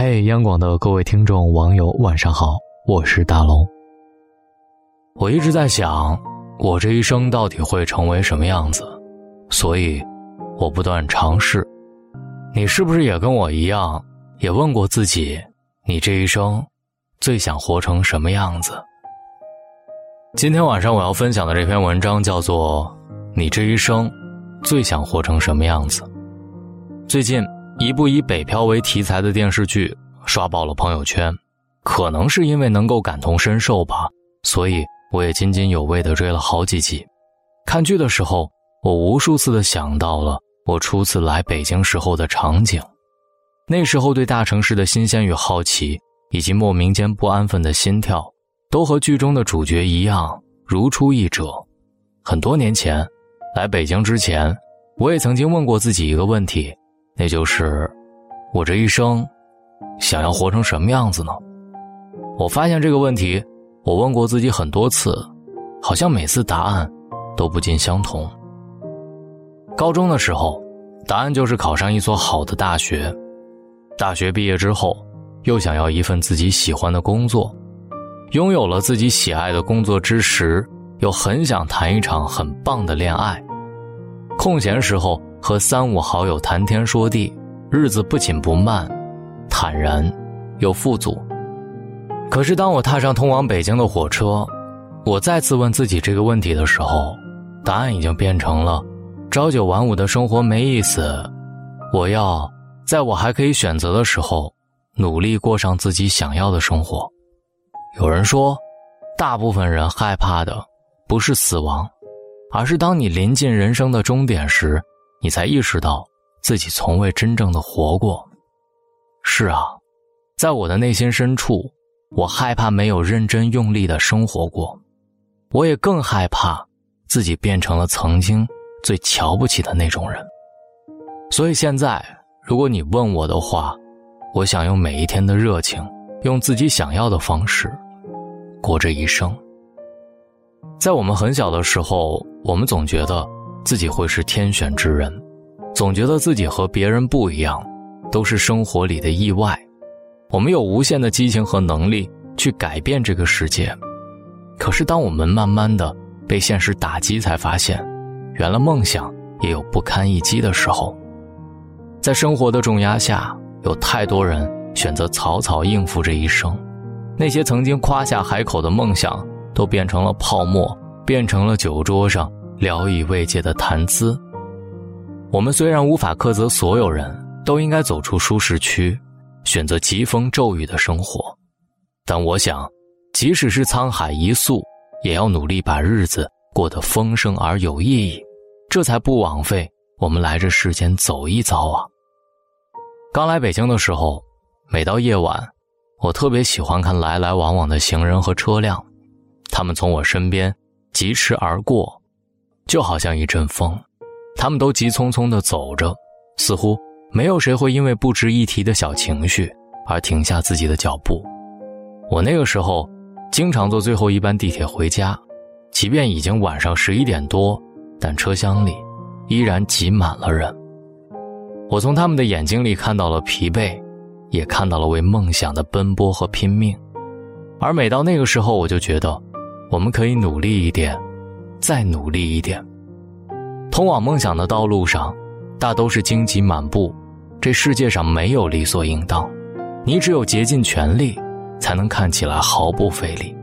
嘿，央广的各位听众、网友，晚上好，我是大龙。我一直在想，我这一生到底会成为什么样子，所以我不断尝试。你是不是也跟我一样，也问过自己，你这一生最想活成什么样子？今天晚上我要分享的这篇文章叫做《你这一生最想活成什么样子》。最近。一部以北漂为题材的电视剧刷爆了朋友圈，可能是因为能够感同身受吧，所以我也津津有味地追了好几集。看剧的时候，我无数次地想到了我初次来北京时候的场景，那时候对大城市的新鲜与好奇，以及莫名间不安分的心跳，都和剧中的主角一样如出一辙。很多年前，来北京之前，我也曾经问过自己一个问题。那就是，我这一生，想要活成什么样子呢？我发现这个问题，我问过自己很多次，好像每次答案都不尽相同。高中的时候，答案就是考上一所好的大学；大学毕业之后，又想要一份自己喜欢的工作；拥有了自己喜爱的工作之时，又很想谈一场很棒的恋爱。空闲时候。和三五好友谈天说地，日子不紧不慢，坦然又富足。可是当我踏上通往北京的火车，我再次问自己这个问题的时候，答案已经变成了：朝九晚五的生活没意思。我要在我还可以选择的时候，努力过上自己想要的生活。有人说，大部分人害怕的不是死亡，而是当你临近人生的终点时。你才意识到自己从未真正的活过。是啊，在我的内心深处，我害怕没有认真用力的生活过，我也更害怕自己变成了曾经最瞧不起的那种人。所以现在，如果你问我的话，我想用每一天的热情，用自己想要的方式过这一生。在我们很小的时候，我们总觉得。自己会是天选之人，总觉得自己和别人不一样，都是生活里的意外。我们有无限的激情和能力去改变这个世界，可是当我们慢慢的被现实打击，才发现，原来梦想也有不堪一击的时候。在生活的重压下，有太多人选择草草应付这一生，那些曾经夸下海口的梦想，都变成了泡沫，变成了酒桌上。聊以慰藉的谈资。我们虽然无法苛责所有人都应该走出舒适区，选择疾风骤雨的生活，但我想，即使是沧海一粟，也要努力把日子过得丰盛而有意义，这才不枉费我们来这世间走一遭啊。刚来北京的时候，每到夜晚，我特别喜欢看来来往往的行人和车辆，他们从我身边疾驰而过。就好像一阵风，他们都急匆匆地走着，似乎没有谁会因为不值一提的小情绪而停下自己的脚步。我那个时候经常坐最后一班地铁回家，即便已经晚上十一点多，但车厢里依然挤满了人。我从他们的眼睛里看到了疲惫，也看到了为梦想的奔波和拼命。而每到那个时候，我就觉得我们可以努力一点。再努力一点，通往梦想的道路上，大都是荆棘满布。这世界上没有理所应当，你只有竭尽全力，才能看起来毫不费力。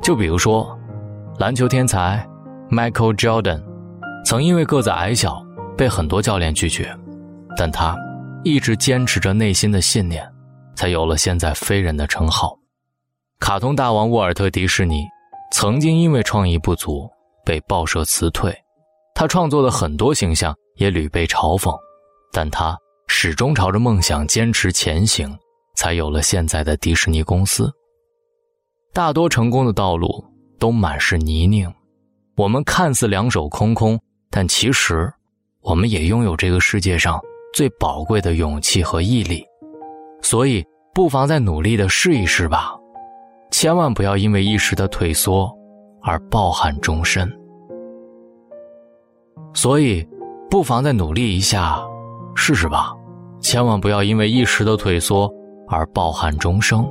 就比如说，篮球天才 Michael Jordan，曾因为个子矮小被很多教练拒绝，但他一直坚持着内心的信念，才有了现在飞人的称号。卡通大王沃尔特·迪士尼曾经因为创意不足。被报社辞退，他创作的很多形象也屡被嘲讽，但他始终朝着梦想坚持前行，才有了现在的迪士尼公司。大多成功的道路都满是泥泞，我们看似两手空空，但其实，我们也拥有这个世界上最宝贵的勇气和毅力。所以，不妨再努力的试一试吧，千万不要因为一时的退缩。而抱憾终身，所以，不妨再努力一下，试试吧。千万不要因为一时的退缩而抱憾终生。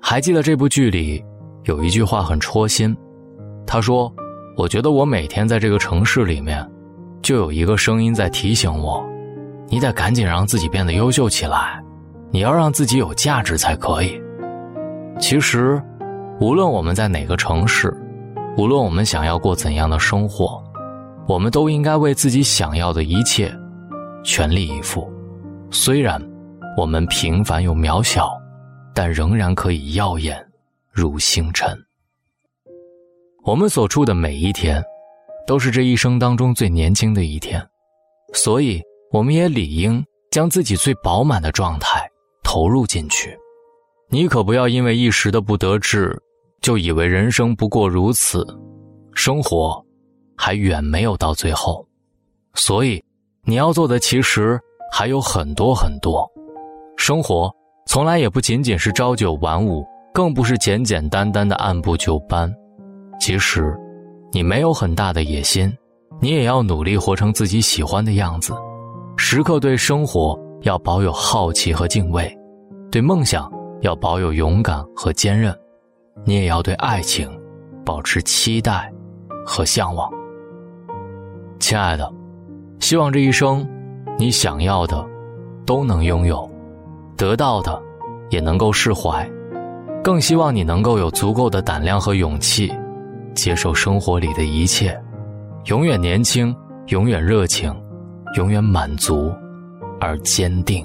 还记得这部剧里有一句话很戳心，他说：“我觉得我每天在这个城市里面，就有一个声音在提醒我，你得赶紧让自己变得优秀起来，你要让自己有价值才可以。”其实，无论我们在哪个城市，无论我们想要过怎样的生活，我们都应该为自己想要的一切全力以赴。虽然我们平凡又渺小。但仍然可以耀眼，如星辰。我们所处的每一天，都是这一生当中最年轻的一天，所以我们也理应将自己最饱满的状态投入进去。你可不要因为一时的不得志，就以为人生不过如此，生活还远没有到最后。所以，你要做的其实还有很多很多，生活。从来也不仅仅是朝九晚五，更不是简简单单的按部就班。其实你没有很大的野心，你也要努力活成自己喜欢的样子，时刻对生活要保有好奇和敬畏，对梦想要保有勇敢和坚韧，你也要对爱情保持期待和向往。亲爱的，希望这一生你想要的都能拥有。得到的，也能够释怀，更希望你能够有足够的胆量和勇气，接受生活里的一切，永远年轻，永远热情，永远满足，而坚定。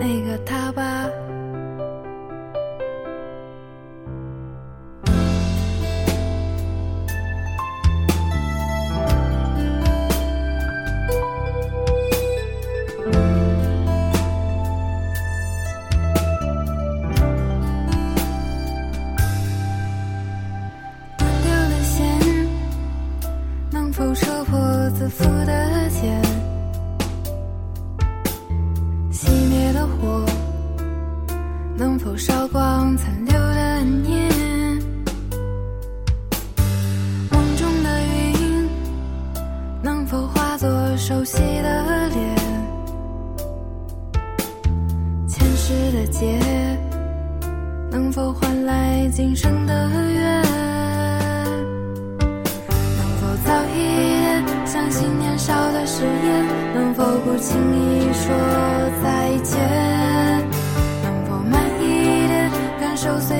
那个他吧。熟悉的脸？前世的劫能否换来今生的缘？能否早一点相信年少的誓言？能否不轻易说再见？能否慢一点感受岁月